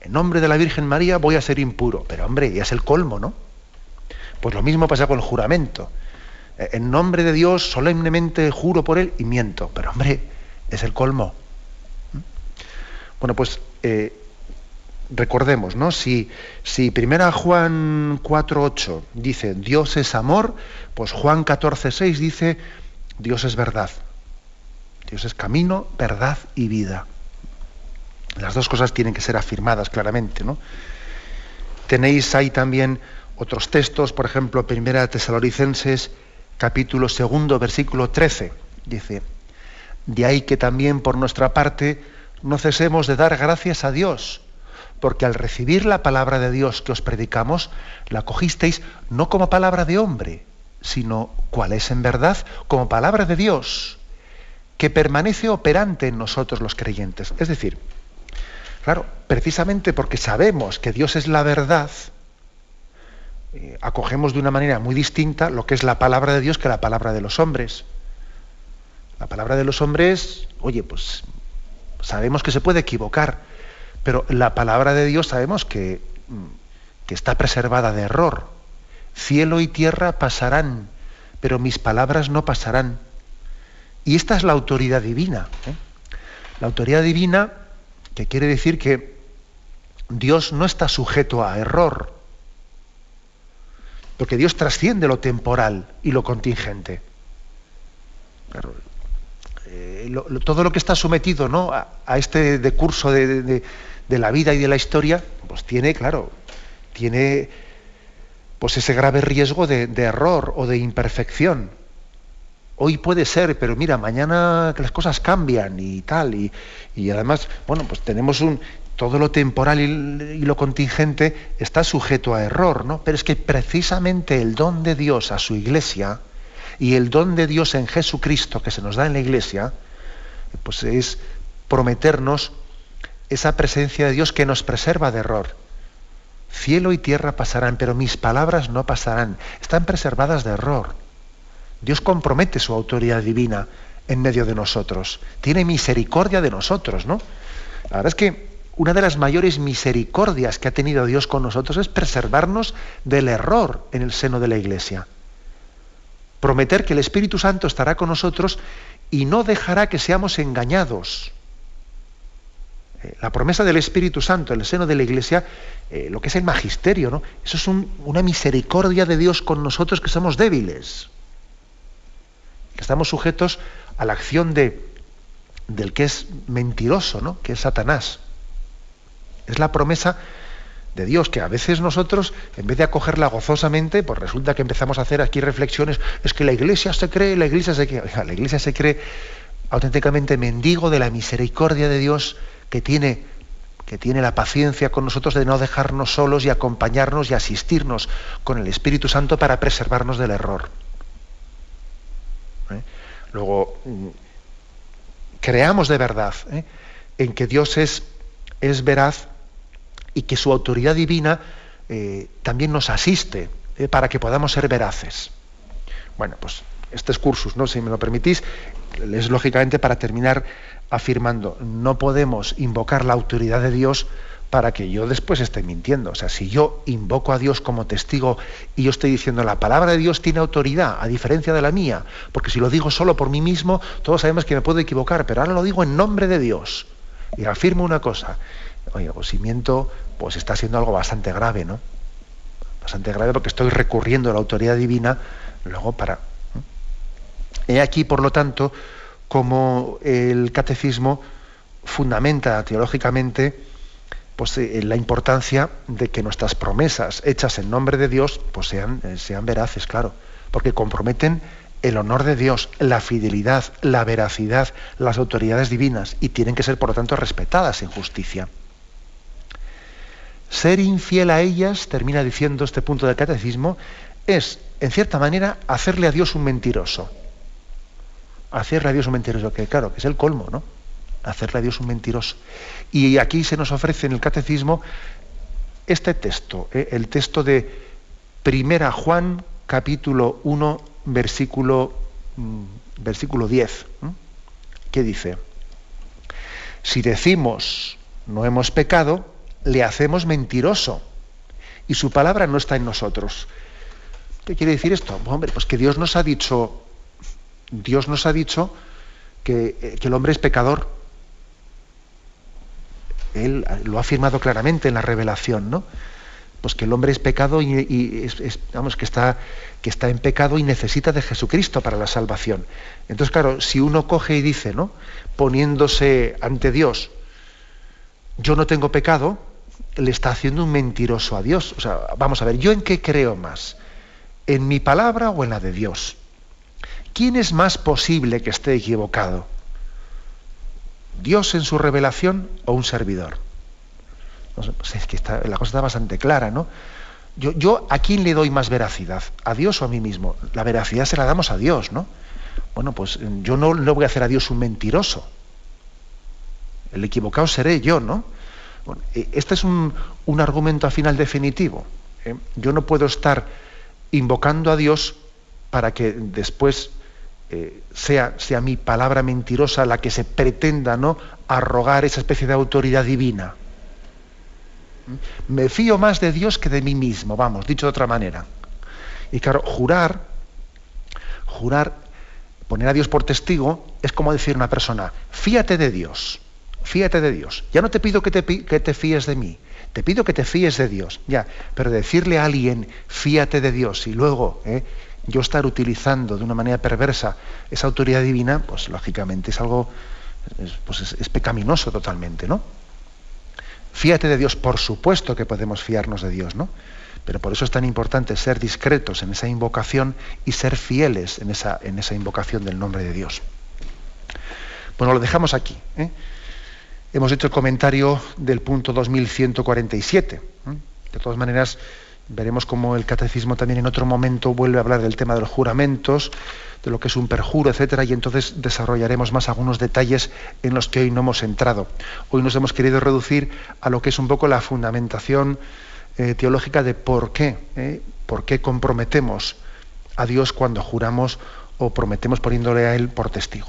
En nombre de la Virgen María voy a ser impuro. Pero hombre, ya es el colmo, ¿no? Pues lo mismo pasa con el juramento. Eh, en nombre de Dios solemnemente juro por él y miento. Pero hombre, es el colmo. ¿Mm? Bueno, pues eh, recordemos, ¿no? Si, si primera Juan 4.8 dice Dios es amor, pues Juan 14.6 dice Dios es verdad. Dios es camino, verdad y vida. Las dos cosas tienen que ser afirmadas claramente. ¿no? Tenéis ahí también otros textos, por ejemplo, Primera Tesalonicenses, capítulo segundo, versículo 13. Dice, de ahí que también por nuestra parte no cesemos de dar gracias a Dios, porque al recibir la palabra de Dios que os predicamos, la cogisteis no como palabra de hombre, sino cuál es en verdad como palabra de Dios, que permanece operante en nosotros los creyentes. Es decir, claro, precisamente porque sabemos que Dios es la verdad, eh, acogemos de una manera muy distinta lo que es la palabra de Dios que la palabra de los hombres. La palabra de los hombres, oye, pues sabemos que se puede equivocar, pero la palabra de Dios sabemos que, mm, que está preservada de error. Cielo y tierra pasarán, pero mis palabras no pasarán. Y esta es la autoridad divina. ¿eh? La autoridad divina, que quiere decir que Dios no está sujeto a error, porque Dios trasciende lo temporal y lo contingente. Eh, todo lo que está sometido ¿no? a, este de, de, la vida y de la historia, pues tiene, claro, tiene pues ese grave riesgo de, error o de imperfección. Hoy puede ser, pero mira, mañana las cosas cambian y tal, y, además, bueno, pues tenemos un, todo lo temporal y, lo contingente está sujeto a error, ¿no? Pero es que precisamente el don de Dios a su iglesia y el don de Dios en Jesucristo que se nos da en la iglesia, pues es prometernos esa presencia de Dios que nos preserva de error. Cielo y tierra pasarán, pero mis palabras no pasarán. Están preservadas de error. Dios compromete su autoridad divina en medio de nosotros. Tiene misericordia de nosotros, ¿no? La verdad es que una de las mayores misericordias que ha tenido Dios con nosotros es preservarnos del error en el seno de la Iglesia. Prometer que el Espíritu Santo estará con nosotros y no dejará que seamos engañados. Eh, la promesa del Espíritu Santo en el seno de la Iglesia, eh, lo que es el magisterio, ¿no? Eso es una misericordia de Dios con nosotros que somos débiles, que estamos sujetos a la acción de, del que es mentiroso, ¿no? Que es Satanás. Es la promesa de Dios, que a veces nosotros, en vez de acogerla gozosamente, pues resulta que empezamos a hacer aquí reflexiones, es que la iglesia se cree, la iglesia se cree, la iglesia se cree auténticamente mendigo de la misericordia de Dios que tiene, que tiene la paciencia con nosotros de no dejarnos solos y acompañarnos y asistirnos con el Espíritu Santo para preservarnos del error. ¿Eh? Luego, mm, creamos de verdad ¿eh? en que Dios es, es veraz y que su autoridad divina eh, también nos asiste para que podamos ser veraces. Bueno, pues este cursus, ¿no? si me lo permitís, es lógicamente para terminar afirmando, no podemos invocar la autoridad de Dios para que yo después esté mintiendo. O sea, si yo invoco a Dios como testigo y yo estoy diciendo la palabra de Dios tiene autoridad, a diferencia de la mía, porque si lo digo solo por mí mismo, todos sabemos que me puedo equivocar, pero ahora lo digo en nombre de Dios. y afirmo una cosa, oye, pues si miento, pues está siendo algo bastante grave, ¿no? Bastante grave porque estoy recurriendo a la autoridad divina luego para... He aquí, por lo tanto, como el catecismo fundamenta teológicamente pues, eh, la importancia de que nuestras promesas hechas en nombre de Dios pues, sean, eh, sean veraces, claro, porque comprometen el honor de Dios, la fidelidad, la veracidad, las autoridades divinas y tienen que ser, por lo tanto, respetadas en justicia. Ser infiel a ellas, termina diciendo este punto del catecismo, es, en cierta manera, hacerle a Dios un mentiroso. Hacerle a Dios un mentiroso, que claro, que es el colmo, ¿no? Hacerle a Dios un mentiroso. Y aquí se nos ofrece en el catecismo este texto, ¿eh? el texto de Primera Juan, capítulo 1, versículo, mm, versículo 10, ¿Qué dice, si decimos no hemos pecado, le hacemos mentiroso y su palabra no está en nosotros. ¿Qué quiere decir esto? Hombre, pues que Dios nos ha dicho, Dios nos ha dicho que, eh, el hombre es pecador. Él lo ha afirmado claramente en la revelación, ¿no? pues que el hombre es pecado y, vamos, que está, que está en pecado y necesita de Jesucristo para la salvación. Entonces, claro, si uno coge y dice, ¿no? Poniéndose ante Dios, yo no tengo pecado, le está haciendo un mentiroso a Dios. O sea, vamos a ver, ¿yo en qué creo más? ¿En mi palabra o en la de Dios? ¿Quién es más posible que esté equivocado? ¿Dios en su revelación o un servidor? Pues es que la cosa está bastante clara, ¿no? Yo, yo, ¿a quién le doy más veracidad? ¿A Dios o a mí mismo? La veracidad se la damos a Dios, ¿no? Bueno, pues yo no, no voy a hacer a Dios un mentiroso. El equivocado seré yo, ¿no? E, este es un, argumento al final definitivo. ¿eh? Yo no puedo estar invocando a Dios para que después eh, sea, sea mi palabra mentirosa la que se pretenda ¿no? arrogar esa especie de autoridad divina. Me fío más de Dios que de mí mismo, vamos, dicho de otra manera. Y claro, jurar, jurar, poner a Dios por testigo, es como decir a una persona, fíate de Dios, fíate de Dios. Ya no te pido que te, que te fíes de mí, te pido que te fíes de Dios, ya, pero decirle a alguien, fíate de Dios, y luego eh, yo estar utilizando de una manera perversa esa autoridad divina, pues lógicamente es algo, pues es pecaminoso totalmente, ¿no? Fíate de Dios, por supuesto que podemos fiarnos de Dios, ¿no? Pero por eso es tan importante ser discretos en esa invocación y ser fieles en esa, en esa invocación del nombre de Dios. Bueno, lo dejamos aquí. ¿eh? Hemos hecho el comentario del punto 2147. ¿eh? De todas maneras, veremos cómo el catecismo también en otro momento vuelve a hablar del tema de los juramentos, de lo que es un perjuro, etcétera, y entonces desarrollaremos más algunos detalles en los que hoy no hemos entrado. Hoy nos hemos querido reducir a lo que es un poco la fundamentación eh, teológica de por qué, eh, por qué comprometemos a Dios cuando juramos o prometemos poniéndole a Él por testigo.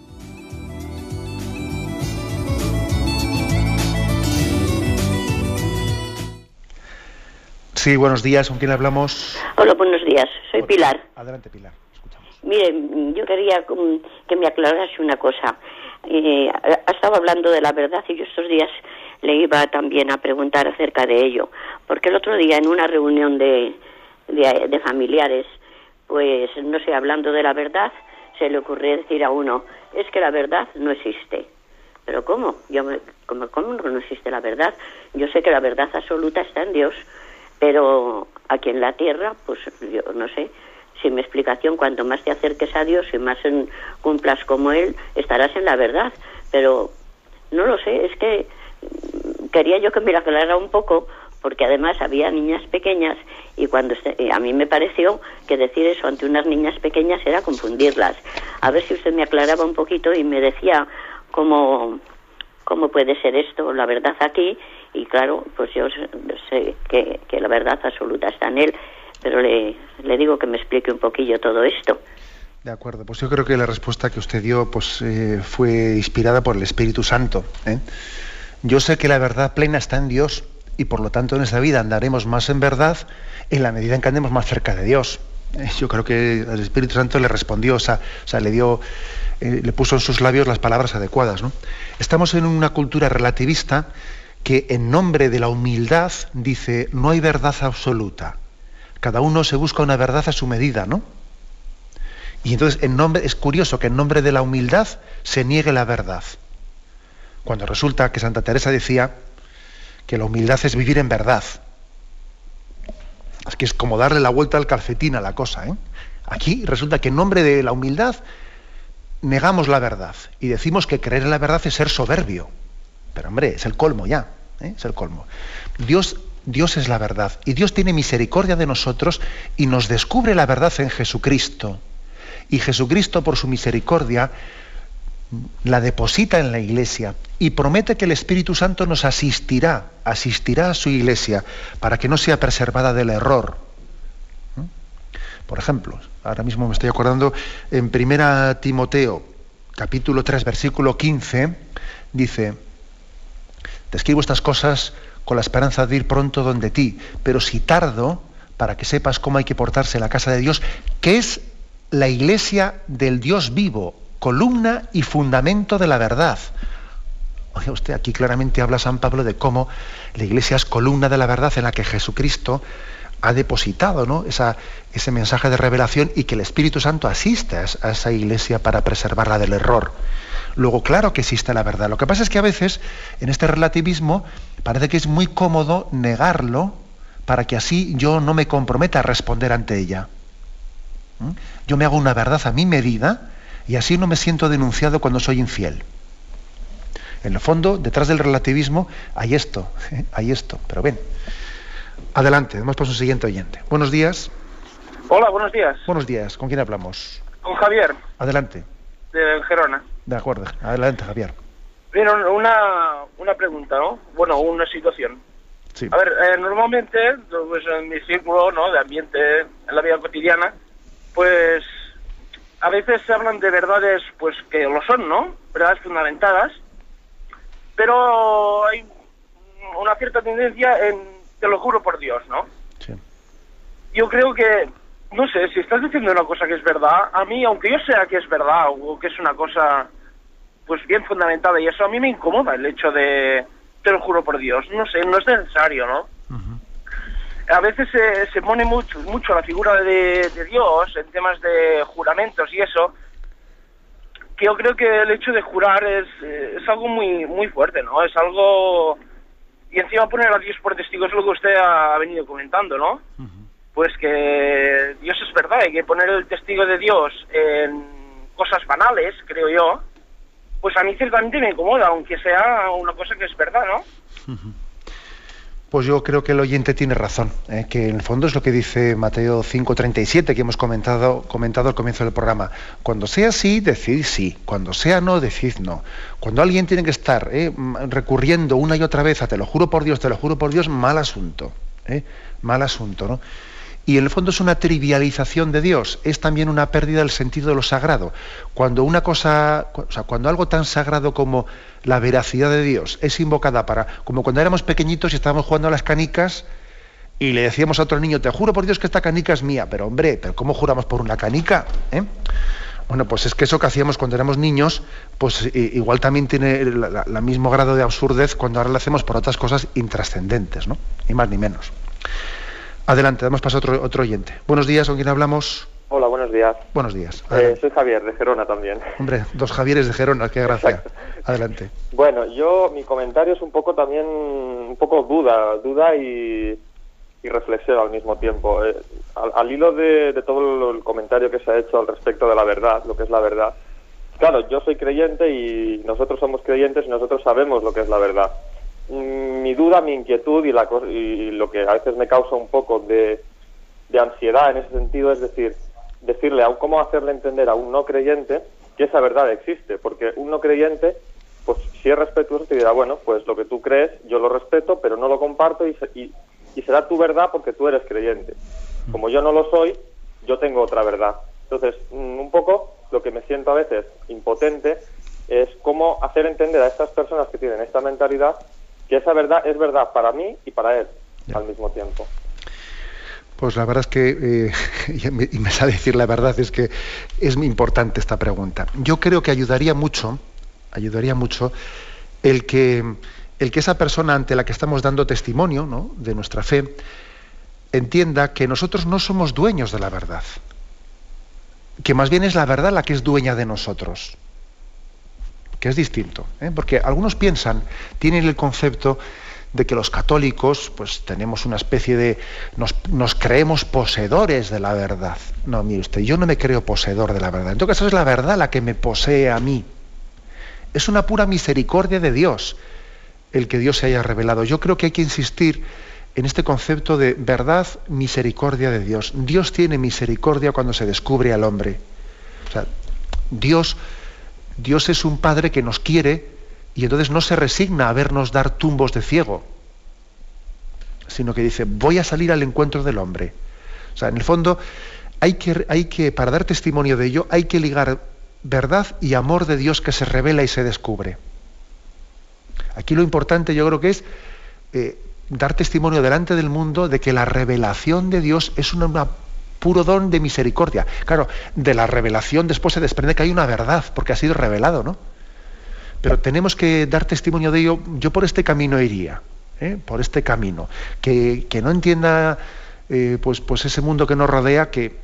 Sí, buenos días. ¿Con quién hablamos? Hola, buenos días. Soy Pilar. Adelante, Pilar. Mire, yo quería mm, que me aclarase una cosa. Eh, estaba hablando de la verdad y yo estos días le iba también a preguntar acerca de ello, porque el otro día en una reunión de, de, familiares, pues no sé, hablando de la verdad, se le ocurrió decir a uno, es que la verdad no existe. Pero ¿cómo? Yo ¿cómo, ¿Cómo no existe la verdad? Yo sé que la verdad absoluta está en Dios, pero aquí en la tierra, pues yo no sé, sin mi explicación, cuanto más te acerques a Dios y más cumplas como Él, estarás en la verdad. Pero no lo sé, es que mm, quería yo que me la aclarara un poco, porque además había niñas pequeñas y cuando a mí me pareció que decir eso ante unas niñas pequeñas era confundirlas. A ver si usted me aclaraba un poquito y me decía cómo, cómo puede ser esto, la verdad aquí, y claro, pues yo sé que, que la verdad absoluta está en Él pero le, le digo que me explique un poquillo todo esto. De acuerdo, pues yo creo que la respuesta que usted dio pues, eh, fue inspirada por el Espíritu Santo. ¿eh? Yo sé que la verdad plena está en Dios y por lo tanto en esta vida andaremos más en verdad en la medida en que andemos más cerca de Dios. ¿eh? Yo creo que el Espíritu Santo le respondió, o sea, o sea le dio, le puso en sus labios las palabras adecuadas. ¿no? Estamos en una cultura relativista que en nombre de la humildad dice no hay verdad absoluta. Cada uno se busca una verdad a su medida, ¿no? Y entonces en nombre, es curioso que en nombre de la humildad se niegue la verdad. Cuando resulta que Santa Teresa decía que la humildad es vivir en verdad. Es que es como darle la vuelta al calcetín a la cosa. ¿eh? Aquí resulta que en nombre de la humildad negamos la verdad y decimos que creer en la verdad es ser soberbio. Pero hombre, es el colmo ya. ¿eh? Es el colmo. Dios Dios es la verdad y Dios tiene misericordia de nosotros y nos descubre la verdad en Jesucristo. Y Jesucristo por su misericordia la deposita en la iglesia y promete que el Espíritu Santo nos asistirá, asistirá a su iglesia para que no sea preservada del error. Por ejemplo, ahora mismo me estoy acordando en Primera Timoteo, capítulo 3, versículo 15, dice, te escribo estas cosas con la esperanza de ir pronto donde ti, pero si tardo, para que sepas cómo hay que portarse en la casa de Dios, que es la iglesia del Dios vivo, columna y fundamento de la verdad. Oye, usted aquí claramente habla San Pablo de cómo la iglesia es columna de la verdad en la que Jesucristo ha depositado ¿no? Esa, ese mensaje de revelación y que el Espíritu Santo asiste a esa iglesia para preservarla del error. Luego, claro que existe la verdad. Lo que pasa es que a veces en este relativismo parece que es muy cómodo negarlo para que así yo no me comprometa a responder ante ella. ¿Mm? Yo me hago una verdad a mi medida y así no me siento denunciado cuando soy infiel. En el fondo, detrás del relativismo hay esto, <laughs> hay esto. Pero ven, adelante, vamos por un siguiente oyente. Buenos días. Hola, buenos días. Buenos días, ¿con quién hablamos? Con Javier. Adelante. De Gerona. De acuerdo, adelante, Javier. Pero una, una pregunta, ¿no? Bueno, una situación. Sí. A ver, eh, normalmente, pues en mi círculo, ¿no? De ambiente, en la vida cotidiana, pues a veces se hablan de verdades, pues que lo son, ¿no? Verdades fundamentadas, pero hay una cierta tendencia en, te lo juro por Dios, ¿no? Sí. Yo creo que, no sé, si estás diciendo una cosa que es verdad, a mí, aunque yo sea que es verdad o que es una cosa pues bien fundamentada y eso a mí me incomoda el hecho de, te lo juro por Dios, no sé, no es necesario, ¿no? A veces se, se pone mucho, mucho la figura de, Dios en temas de juramentos y eso, que yo creo que el hecho de jurar es, es algo muy muy fuerte, ¿no? Es algo... Y encima poner a Dios por testigo es lo que usted ha venido comentando, ¿no? Pues que Dios es verdad, hay que poner el testigo de Dios en cosas banales, creo yo, pues a mí ciertamente me incomoda, aunque sea una cosa que es verdad, ¿no? Pues yo creo que el oyente tiene razón, ¿eh? que en el fondo es lo que dice Mateo 5:37 que hemos comentado, comentado al comienzo del programa. Cuando sea sí, decid sí. Cuando sea no, decid no. Cuando alguien tiene que estar ¿eh? recurriendo una y otra vez a te lo juro por Dios, te lo juro por Dios, mal asunto. ¿eh? Mal asunto, ¿no? Y en el fondo es una trivialización de Dios, es también una pérdida del sentido de lo sagrado. Cuando una cosa, o sea, cuando algo tan sagrado como la veracidad de Dios es invocada para, como cuando éramos pequeñitos y estábamos jugando a las canicas y le decíamos a otro niño, te juro por Dios que esta canica es mía, pero hombre, ¿pero cómo juramos por una canica? ¿Eh? Bueno, pues es que eso que hacíamos cuando éramos niños, pues igual también tiene el mismo grado de absurdez cuando ahora lo hacemos por otras cosas intrascendentes, ¿no? Ni más ni menos. Adelante, damos paso a otro, otro oyente. Buenos días, ¿con quién hablamos? Hola, buenos días. Buenos días. Eh, soy Javier, de Gerona también. Hombre, dos Javieres de Gerona, qué gracia. Adelante. Bueno, yo, mi comentario es un poco también, un poco duda, duda y, y reflexión al mismo tiempo. Eh, al, hilo de, todo el comentario que se ha hecho al respecto de la verdad, lo que es la verdad, claro, yo soy creyente y nosotros somos creyentes y nosotros sabemos lo que es la verdad. Mi duda, mi inquietud y, la, y lo que a veces me causa un poco de, de ansiedad en ese sentido es decir, decirle, a cómo hacerle entender a un no creyente que esa verdad existe, porque un no creyente, pues si es respetuoso te dirá, bueno, pues lo que tú crees yo lo respeto, pero no lo comparto y, y, y será tu verdad porque tú eres creyente. Como yo no lo soy, yo tengo otra verdad. Entonces, mm, un poco lo que me siento a veces impotente es cómo hacer entender a estas personas que tienen esta mentalidad que esa verdad es verdad para mí y para él al mismo tiempo. Pues la verdad es que, eh, <laughs> y me sale decir la verdad, es que es muy importante esta pregunta. Yo creo que ayudaría mucho, ayudaría mucho el que, el que esa persona ante la que estamos dando testimonio ¿no? de nuestra fe entienda que nosotros no somos dueños de la verdad, que más bien es la verdad la que es dueña de nosotros, que es distinto, ¿eh? porque algunos piensan, tienen el concepto de que los católicos pues tenemos una especie de nos, creemos poseedores de la verdad. No, mire usted, yo no me creo poseedor de la verdad. En todo caso es la verdad la que me posee a mí. Es una pura misericordia de Dios el que Dios se haya revelado. Yo creo que hay que insistir en este concepto de verdad, misericordia de Dios. Dios tiene misericordia cuando se descubre al hombre. O sea, Dios, Dios es un padre que nos quiere y entonces no se resigna a vernos dar tumbos de ciego, sino que dice, voy a salir al encuentro del hombre. O sea, en el fondo, hay que, hay que, para dar testimonio de ello, hay que ligar verdad y amor de Dios que se revela y se descubre. Aquí lo importante yo creo que es eh, dar testimonio delante del mundo de que la revelación de Dios es un puro don de misericordia. Claro, de la revelación después se desprende que hay una verdad, porque ha sido revelado, ¿no? Pero tenemos que dar testimonio de ello. Yo por este camino iría, ¿eh? por este camino. Que, no entienda eh, pues, pues ese mundo que nos rodea, que,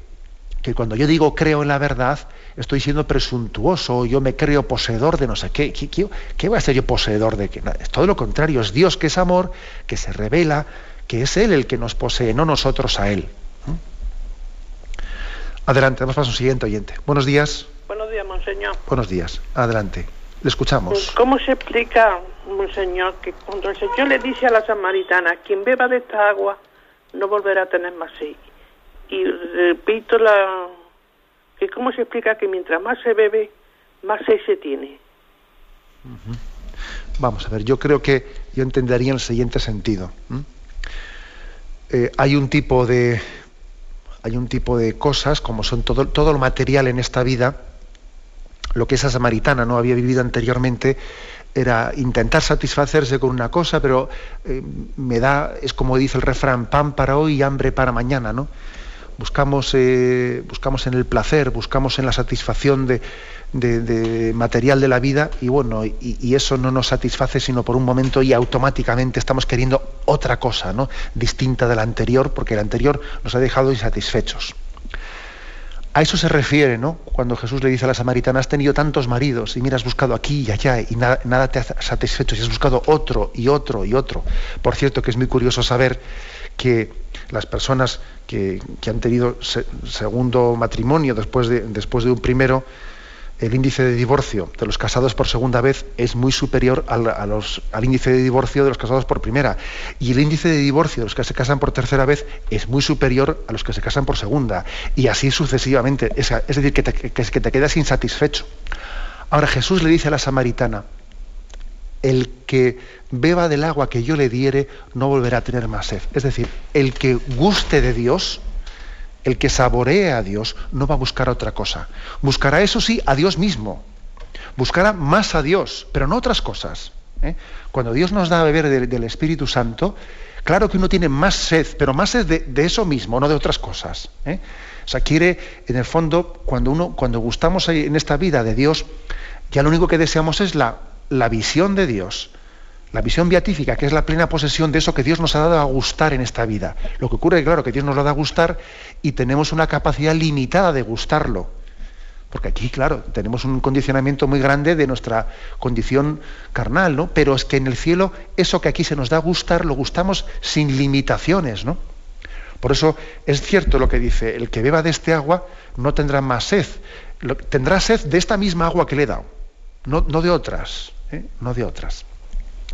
que cuando yo digo creo en la verdad, estoy siendo presuntuoso, yo me creo poseedor de no sé qué. ¿Qué, qué, voy a ser yo poseedor de qué? Es todo lo contrario, es Dios que es amor, que se revela, que es Él el que nos posee, no nosotros a Él. Adelante, vamos para un siguiente oyente. Buenos días. Buenos días, monseñor. Buenos días, adelante. Le escuchamos. ¿Cómo se explica, monseñor, que cuando el Señor le dice a la samaritana, quien beba de esta agua no volverá a tener más sed? Y repito la que cómo se explica que mientras más se bebe, más sed se tiene. Vamos a ver, yo creo que yo entendería en el siguiente sentido. Eh, hay un tipo de hay un tipo de cosas como son todo, todo lo material en esta vida lo que esa samaritana no había vivido anteriormente era intentar satisfacerse con una cosa, pero eh, me da, es como dice el refrán, pan para hoy y hambre para mañana, ¿no? Buscamos, eh, buscamos en el placer, buscamos en la satisfacción de, material de la vida y bueno, y, eso no nos satisface sino por un momento y automáticamente estamos queriendo otra cosa, ¿no? Distinta de la anterior, porque la anterior nos ha dejado insatisfechos. A eso se refiere, ¿no? Cuando Jesús le dice a la samaritana, has tenido tantos maridos y mira, has buscado aquí y allá y nada, te ha satisfecho y has buscado otro y otro y otro. Por cierto, que es muy curioso saber que las personas que, han tenido segundo matrimonio después de, después de un primero, el índice de divorcio de los casados por segunda vez es muy superior al, al, índice de divorcio de los casados por primera. Y el índice de divorcio de los que se casan por tercera vez es muy superior a los que se casan por segunda. Y así sucesivamente. Es, decir, que te, que, que te quedas insatisfecho. Ahora Jesús le dice a la samaritana, el que beba del agua que yo le diere no volverá a tener más sed. Es decir, el que guste de Dios, el que saboree a Dios no va a buscar otra cosa. Buscará, eso sí, a Dios mismo. Buscará más a Dios, pero no otras cosas. ¿eh? Cuando Dios nos da a beber del, Espíritu Santo, Claro que uno tiene más sed, pero más sed de, eso mismo, no de otras cosas. ¿eh? O sea, quiere, en el fondo, cuando uno, cuando gustamos en esta vida de Dios, ya lo único que deseamos es la, la visión de Dios, la visión beatífica, que es la plena posesión de eso que Dios nos ha dado a gustar en esta vida. Lo que ocurre claro, que Dios nos lo da a gustar y tenemos una capacidad limitada de gustarlo. Porque aquí, claro, tenemos un condicionamiento muy grande de nuestra condición carnal, ¿no? Pero es que en el cielo eso que aquí se nos da a gustar, lo gustamos sin limitaciones, ¿no? Por eso es cierto lo que dice, el que beba de este agua no tendrá más sed, tendrá sed de esta misma agua que le he dado, no, de otras, ¿eh? no de otras.